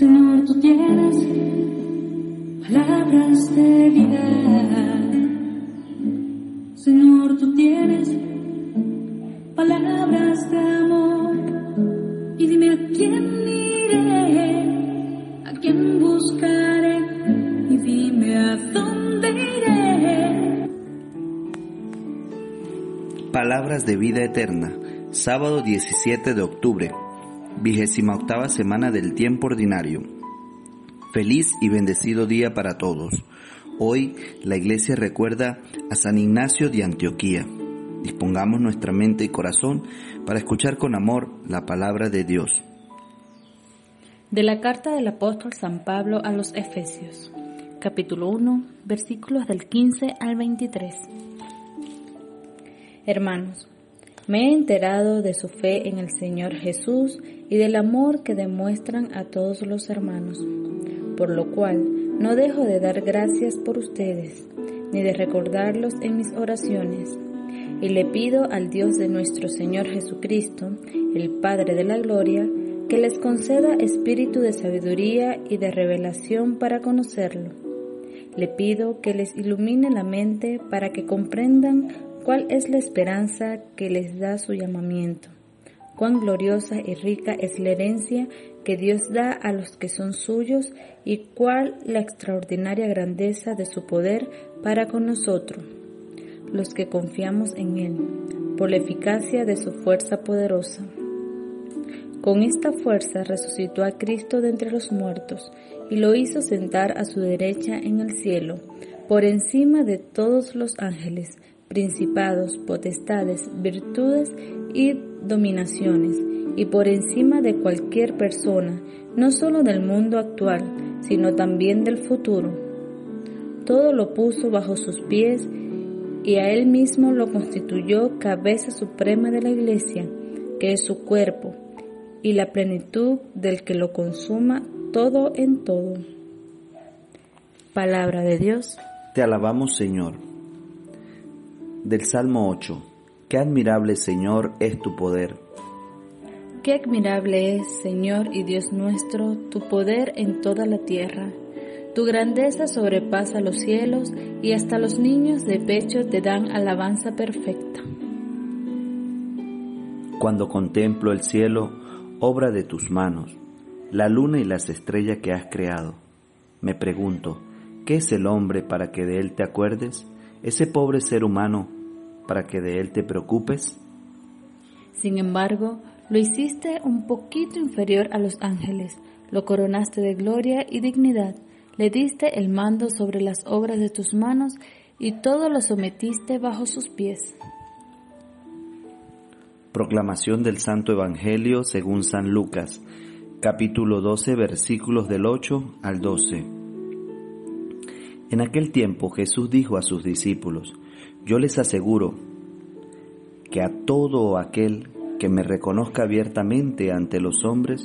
Señor, tú tienes palabras de vida. Señor, tú tienes palabras de amor. Y dime a quién iré, a quién buscaré. Y dime a dónde iré. Palabras de vida eterna, sábado 17 de octubre vigésima octava semana del tiempo ordinario. Feliz y bendecido día para todos. Hoy la iglesia recuerda a San Ignacio de Antioquía. Dispongamos nuestra mente y corazón para escuchar con amor la palabra de Dios. De la carta del apóstol San Pablo a los Efesios, capítulo 1, versículos del 15 al 23. Hermanos, me he enterado de su fe en el Señor Jesús y del amor que demuestran a todos los hermanos, por lo cual no dejo de dar gracias por ustedes, ni de recordarlos en mis oraciones. Y le pido al Dios de nuestro Señor Jesucristo, el Padre de la Gloria, que les conceda espíritu de sabiduría y de revelación para conocerlo. Le pido que les ilumine la mente para que comprendan cuál es la esperanza que les da su llamamiento, cuán gloriosa y rica es la herencia que Dios da a los que son suyos y cuál la extraordinaria grandeza de su poder para con nosotros, los que confiamos en Él, por la eficacia de su fuerza poderosa. Con esta fuerza resucitó a Cristo de entre los muertos y lo hizo sentar a su derecha en el cielo, por encima de todos los ángeles, principados, potestades, virtudes y dominaciones, y por encima de cualquier persona, no solo del mundo actual, sino también del futuro. Todo lo puso bajo sus pies y a él mismo lo constituyó cabeza suprema de la iglesia, que es su cuerpo, y la plenitud del que lo consuma todo en todo. Palabra de Dios. Te alabamos Señor del Salmo 8. Qué admirable Señor es tu poder. Qué admirable es, Señor y Dios nuestro, tu poder en toda la tierra. Tu grandeza sobrepasa los cielos y hasta los niños de pecho te dan alabanza perfecta. Cuando contemplo el cielo, obra de tus manos, la luna y las estrellas que has creado, me pregunto, ¿qué es el hombre para que de él te acuerdes? Ese pobre ser humano para que de él te preocupes? Sin embargo, lo hiciste un poquito inferior a los ángeles, lo coronaste de gloria y dignidad, le diste el mando sobre las obras de tus manos y todo lo sometiste bajo sus pies. Proclamación del Santo Evangelio según San Lucas, capítulo 12, versículos del 8 al 12. En aquel tiempo Jesús dijo a sus discípulos, yo les aseguro que a todo aquel que me reconozca abiertamente ante los hombres,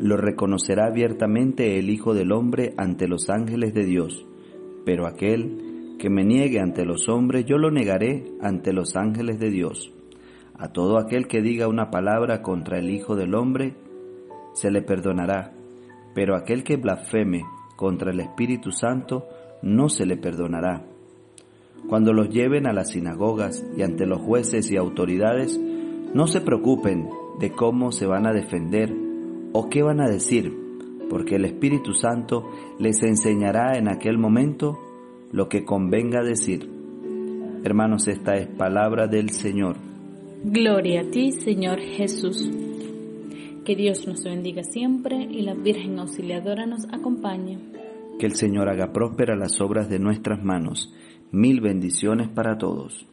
lo reconocerá abiertamente el Hijo del Hombre ante los ángeles de Dios. Pero aquel que me niegue ante los hombres, yo lo negaré ante los ángeles de Dios. A todo aquel que diga una palabra contra el Hijo del Hombre, se le perdonará, pero aquel que blasfeme contra el Espíritu Santo, no se le perdonará. Cuando los lleven a las sinagogas y ante los jueces y autoridades, no se preocupen de cómo se van a defender o qué van a decir, porque el Espíritu Santo les enseñará en aquel momento lo que convenga decir. Hermanos, esta es palabra del Señor. Gloria a ti, Señor Jesús. Que Dios nos bendiga siempre y la Virgen Auxiliadora nos acompañe. Que el Señor haga próspera las obras de nuestras manos. Mil bendiciones para todos.